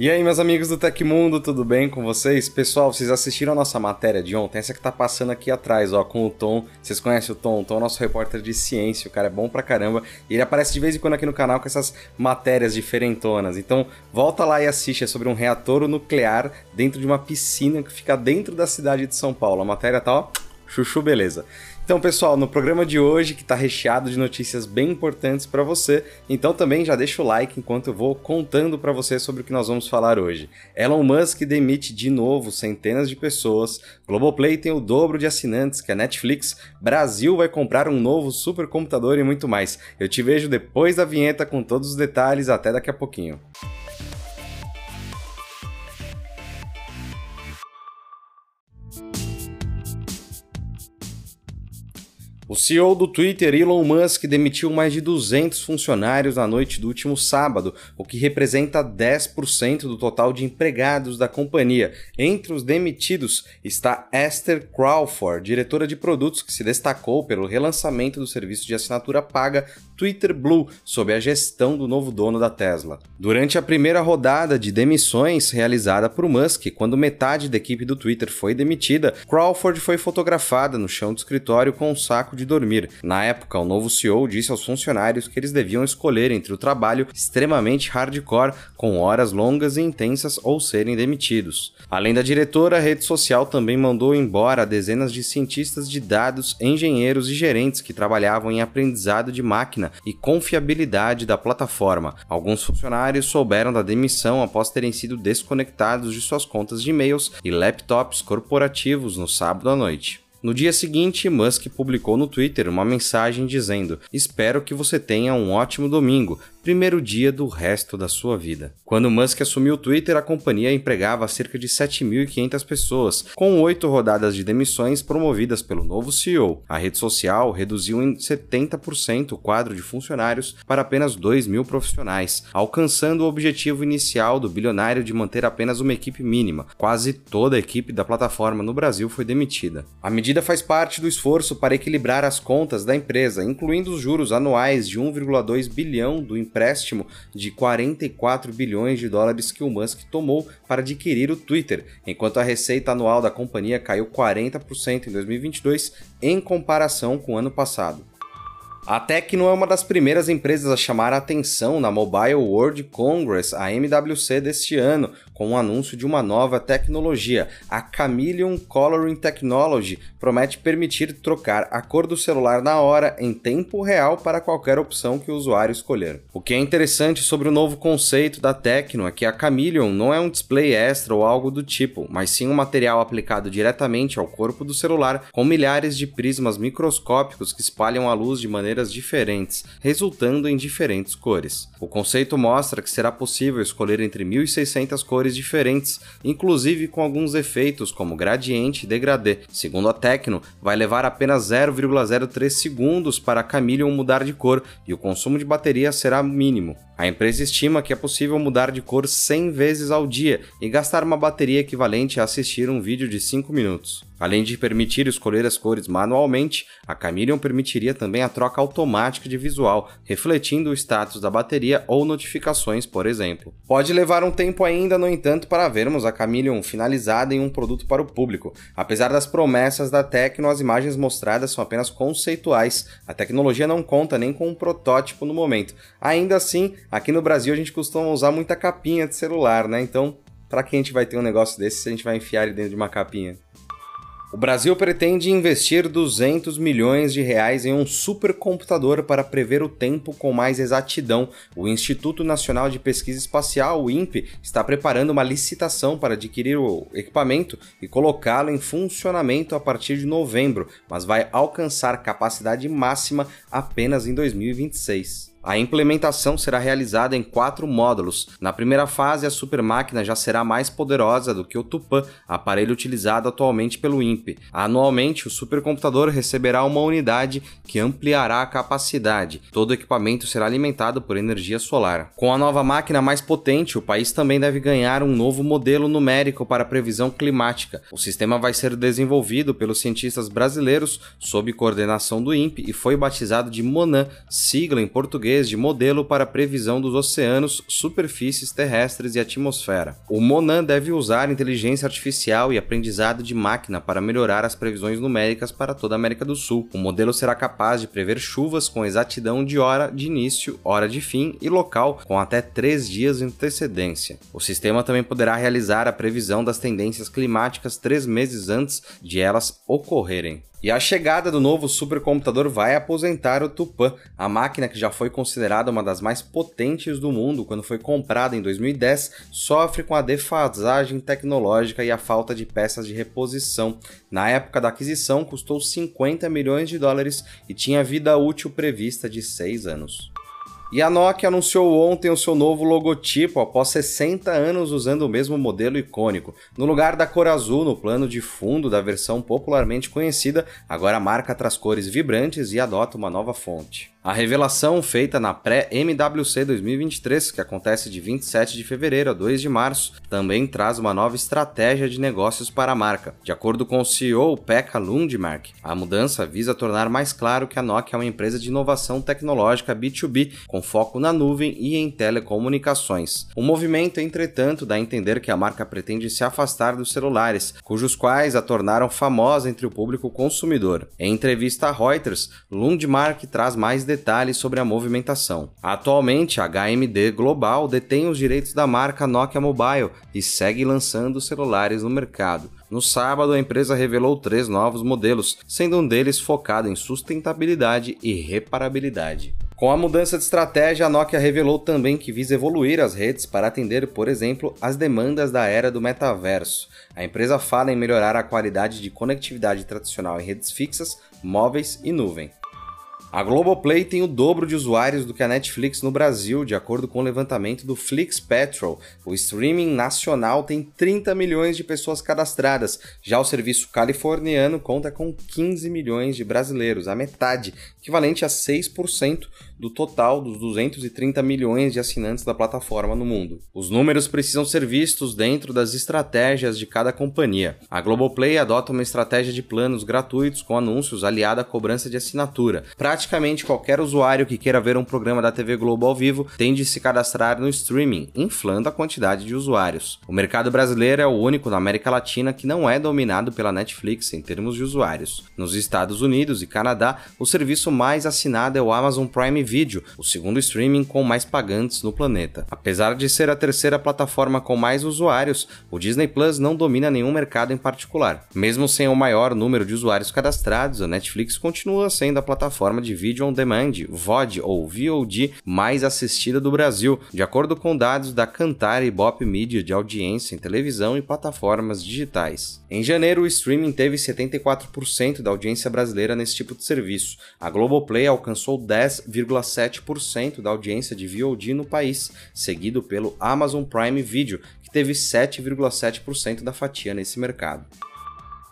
E aí, meus amigos do Tecmundo, tudo bem com vocês? Pessoal, vocês assistiram a nossa matéria de ontem? Essa que tá passando aqui atrás, ó, com o Tom. Vocês conhecem o Tom? O Tom é nosso repórter de ciência, o cara é bom pra caramba. E ele aparece de vez em quando aqui no canal com essas matérias diferentonas. Então, volta lá e assiste. É sobre um reator nuclear dentro de uma piscina que fica dentro da cidade de São Paulo. A matéria tá, ó, chuchu beleza. Então, pessoal, no programa de hoje, que está recheado de notícias bem importantes para você, então também já deixa o like enquanto eu vou contando para você sobre o que nós vamos falar hoje. Elon Musk demite de novo centenas de pessoas, Globoplay tem o dobro de assinantes que a Netflix, Brasil vai comprar um novo supercomputador e muito mais. Eu te vejo depois da vinheta com todos os detalhes, até daqui a pouquinho. O CEO do Twitter, Elon Musk, demitiu mais de 200 funcionários na noite do último sábado, o que representa 10% do total de empregados da companhia. Entre os demitidos está Esther Crawford, diretora de produtos que se destacou pelo relançamento do serviço de assinatura paga Twitter Blue, sob a gestão do novo dono da Tesla. Durante a primeira rodada de demissões realizada por Musk, quando metade da equipe do Twitter foi demitida, Crawford foi fotografada no chão do escritório com um saco de dormir. Na época, o novo CEO disse aos funcionários que eles deviam escolher entre o trabalho extremamente hardcore, com horas longas e intensas, ou serem demitidos. Além da diretora, a rede social também mandou embora dezenas de cientistas de dados, engenheiros e gerentes que trabalhavam em aprendizado de máquina e confiabilidade da plataforma. Alguns funcionários souberam da demissão após terem sido desconectados de suas contas de e-mails e laptops corporativos no sábado à noite. No dia seguinte, Musk publicou no Twitter uma mensagem dizendo: Espero que você tenha um ótimo domingo primeiro dia do resto da sua vida. Quando Musk assumiu o Twitter, a companhia empregava cerca de 7.500 pessoas, com oito rodadas de demissões promovidas pelo novo CEO. A rede social reduziu em 70% o quadro de funcionários para apenas 2 mil profissionais, alcançando o objetivo inicial do bilionário de manter apenas uma equipe mínima. Quase toda a equipe da plataforma no Brasil foi demitida. A medida faz parte do esforço para equilibrar as contas da empresa, incluindo os juros anuais de 1,2 bilhão do empréstimo de 44 bilhões de dólares que o Musk tomou para adquirir o Twitter, enquanto a receita anual da companhia caiu 40% em 2022 em comparação com o ano passado. A Tecno é uma das primeiras empresas a chamar a atenção na Mobile World Congress, a MWC deste ano, com o anúncio de uma nova tecnologia. A Chameleon Coloring Technology promete permitir trocar a cor do celular na hora, em tempo real, para qualquer opção que o usuário escolher. O que é interessante sobre o novo conceito da Tecno é que a Chameleon não é um display extra ou algo do tipo, mas sim um material aplicado diretamente ao corpo do celular com milhares de prismas microscópicos que espalham a luz de maneiras diferentes, resultando em diferentes cores. O conceito mostra que será possível escolher entre 1.600 cores cores diferentes, inclusive com alguns efeitos como gradiente e degradê. Segundo a Tecno, vai levar apenas 0,03 segundos para a Chameleon mudar de cor e o consumo de bateria será mínimo. A empresa estima que é possível mudar de cor 100 vezes ao dia e gastar uma bateria equivalente a assistir um vídeo de 5 minutos. Além de permitir escolher as cores manualmente, a Chameleon permitiria também a troca automática de visual, refletindo o status da bateria ou notificações, por exemplo. Pode levar um tempo ainda, no entanto, para vermos a Chameleon finalizada em um produto para o público. Apesar das promessas da Tecno, as imagens mostradas são apenas conceituais. A tecnologia não conta nem com um protótipo no momento. Ainda assim, Aqui no Brasil a gente costuma usar muita capinha de celular, né? Então, para que a gente vai ter um negócio desse se a gente vai enfiar ele dentro de uma capinha? O Brasil pretende investir 200 milhões de reais em um supercomputador para prever o tempo com mais exatidão. O Instituto Nacional de Pesquisa Espacial, o INPE, está preparando uma licitação para adquirir o equipamento e colocá-lo em funcionamento a partir de novembro, mas vai alcançar capacidade máxima apenas em 2026. A implementação será realizada em quatro módulos. Na primeira fase, a super máquina já será mais poderosa do que o Tupã, aparelho utilizado atualmente pelo INPE. Anualmente, o supercomputador receberá uma unidade que ampliará a capacidade. Todo o equipamento será alimentado por energia solar. Com a nova máquina mais potente, o país também deve ganhar um novo modelo numérico para previsão climática. O sistema vai ser desenvolvido pelos cientistas brasileiros sob coordenação do INPE e foi batizado de MONAN, sigla em português português de modelo para previsão dos oceanos, superfícies terrestres e atmosfera. O Monan deve usar inteligência artificial e aprendizado de máquina para melhorar as previsões numéricas para toda a América do Sul. O modelo será capaz de prever chuvas com exatidão de hora de início, hora de fim e local com até três dias de antecedência. O sistema também poderá realizar a previsão das tendências climáticas três meses antes de elas ocorrerem. E a chegada do novo supercomputador vai aposentar o Tupã, a máquina que já foi considerada uma das mais potentes do mundo quando foi comprada em 2010, sofre com a defasagem tecnológica e a falta de peças de reposição. Na época da aquisição, custou 50 milhões de dólares e tinha vida útil prevista de 6 anos. E a Nokia anunciou ontem o seu novo logotipo após 60 anos usando o mesmo modelo icônico. No lugar da cor azul no plano de fundo da versão popularmente conhecida, agora a marca traz cores vibrantes e adota uma nova fonte. A revelação feita na pré-MWC 2023, que acontece de 27 de fevereiro a 2 de março, também traz uma nova estratégia de negócios para a marca. De acordo com o CEO Pekka Lundmark, a mudança visa tornar mais claro que a Nokia é uma empresa de inovação tecnológica B2B, com foco na nuvem e em telecomunicações. O movimento, entretanto, dá a entender que a marca pretende se afastar dos celulares, cujos quais a tornaram famosa entre o público consumidor. Em entrevista a Reuters, Lundmark traz mais detalhes sobre a movimentação. Atualmente, a HMD Global detém os direitos da marca Nokia Mobile e segue lançando celulares no mercado. No sábado, a empresa revelou três novos modelos, sendo um deles focado em sustentabilidade e reparabilidade. Com a mudança de estratégia, a Nokia revelou também que visa evoluir as redes para atender, por exemplo, as demandas da era do metaverso. A empresa fala em melhorar a qualidade de conectividade tradicional em redes fixas, móveis e nuvem. A Globoplay tem o dobro de usuários do que a Netflix no Brasil, de acordo com o levantamento do Flix Petrol. O streaming nacional tem 30 milhões de pessoas cadastradas, já o serviço californiano conta com 15 milhões de brasileiros, a metade, equivalente a 6% do total dos 230 milhões de assinantes da plataforma no mundo. Os números precisam ser vistos dentro das estratégias de cada companhia. A Globoplay adota uma estratégia de planos gratuitos com anúncios aliada à cobrança de assinatura. Praticamente qualquer usuário que queira ver um programa da TV Globo ao vivo tem de se cadastrar no streaming, inflando a quantidade de usuários. O mercado brasileiro é o único na América Latina que não é dominado pela Netflix em termos de usuários. Nos Estados Unidos e Canadá, o serviço mais assinado é o Amazon Prime Video, o segundo streaming com mais pagantes no planeta. Apesar de ser a terceira plataforma com mais usuários, o Disney Plus não domina nenhum mercado em particular. Mesmo sem o maior número de usuários cadastrados, a Netflix continua sendo a plataforma de vídeo on demand, VOD ou VOD mais assistida do Brasil, de acordo com dados da Cantar e Bop Media de audiência em televisão e plataformas digitais. Em janeiro, o streaming teve 74% da audiência brasileira nesse tipo de serviço. A Globoplay alcançou 10,5 7% da audiência de VOD no país, seguido pelo Amazon Prime Video, que teve 7,7% da fatia nesse mercado.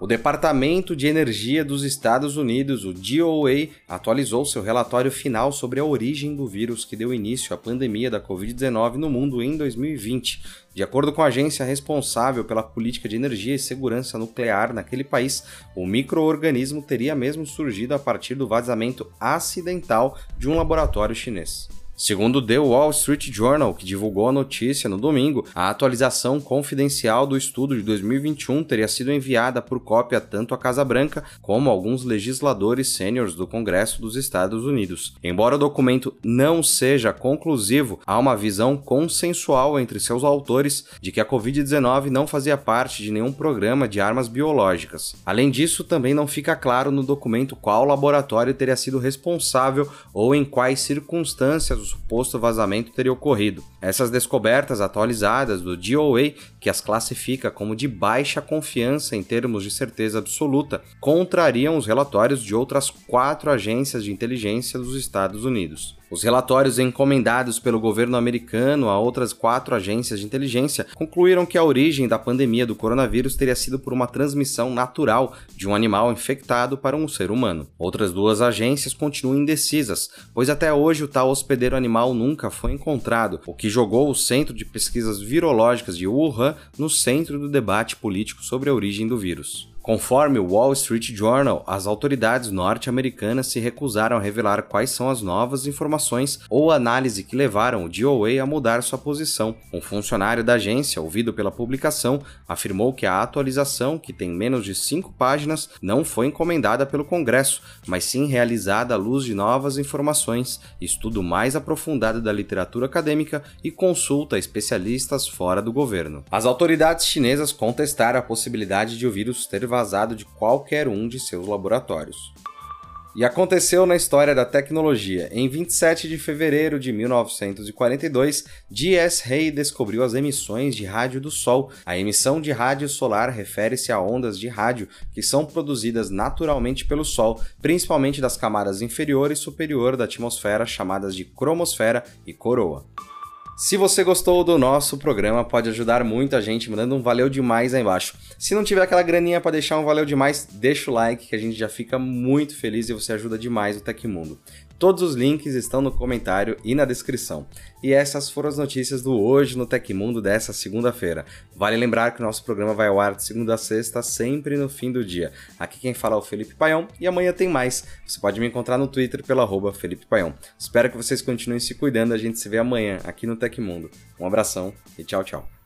O Departamento de Energia dos Estados Unidos, o DOA, atualizou seu relatório final sobre a origem do vírus que deu início à pandemia da Covid-19 no mundo em 2020. De acordo com a agência responsável pela política de energia e segurança nuclear naquele país, o microorganismo teria mesmo surgido a partir do vazamento acidental de um laboratório chinês. Segundo The Wall Street Journal, que divulgou a notícia no domingo, a atualização confidencial do estudo de 2021 teria sido enviada por cópia tanto à Casa Branca como a alguns legisladores sêniores do Congresso dos Estados Unidos. Embora o documento não seja conclusivo, há uma visão consensual entre seus autores de que a Covid-19 não fazia parte de nenhum programa de armas biológicas. Além disso, também não fica claro no documento qual laboratório teria sido responsável ou em quais circunstâncias suposto vazamento teria ocorrido. Essas descobertas atualizadas do DOA, que as classifica como de baixa confiança em termos de certeza absoluta, contrariam os relatórios de outras quatro agências de inteligência dos Estados Unidos. Os relatórios encomendados pelo governo americano a outras quatro agências de inteligência concluíram que a origem da pandemia do coronavírus teria sido por uma transmissão natural de um animal infectado para um ser humano. Outras duas agências continuam indecisas, pois até hoje o tal hospedeiro animal nunca foi encontrado, o que jogou o Centro de Pesquisas Virológicas de Wuhan no centro do debate político sobre a origem do vírus. Conforme o Wall Street Journal, as autoridades norte-americanas se recusaram a revelar quais são as novas informações ou análise que levaram o DOA a mudar sua posição. Um funcionário da agência, ouvido pela publicação, afirmou que a atualização, que tem menos de cinco páginas, não foi encomendada pelo Congresso, mas sim realizada à luz de novas informações, estudo mais aprofundado da literatura acadêmica e consulta a especialistas fora do governo. As autoridades chinesas contestaram a possibilidade de o vírus ter de qualquer um de seus laboratórios. E aconteceu na história da tecnologia. Em 27 de fevereiro de 1942, G.S. Hay descobriu as emissões de rádio do Sol. A emissão de rádio solar refere-se a ondas de rádio que são produzidas naturalmente pelo Sol, principalmente das camadas inferior e superior da atmosfera, chamadas de cromosfera e coroa. Se você gostou do nosso programa, pode ajudar muito a gente mandando um valeu demais aí embaixo. Se não tiver aquela graninha para deixar um valeu demais, deixa o like que a gente já fica muito feliz e você ajuda demais o Tecmundo. Todos os links estão no comentário e na descrição. E essas foram as notícias do Hoje no Tecmundo dessa segunda-feira. Vale lembrar que o nosso programa vai ao ar de segunda a sexta, sempre no fim do dia. Aqui quem fala é o Felipe Paião e amanhã tem mais. Você pode me encontrar no Twitter pelo arroba Felipe Paião. Espero que vocês continuem se cuidando, a gente se vê amanhã aqui no Tecmundo. Um abração e tchau, tchau.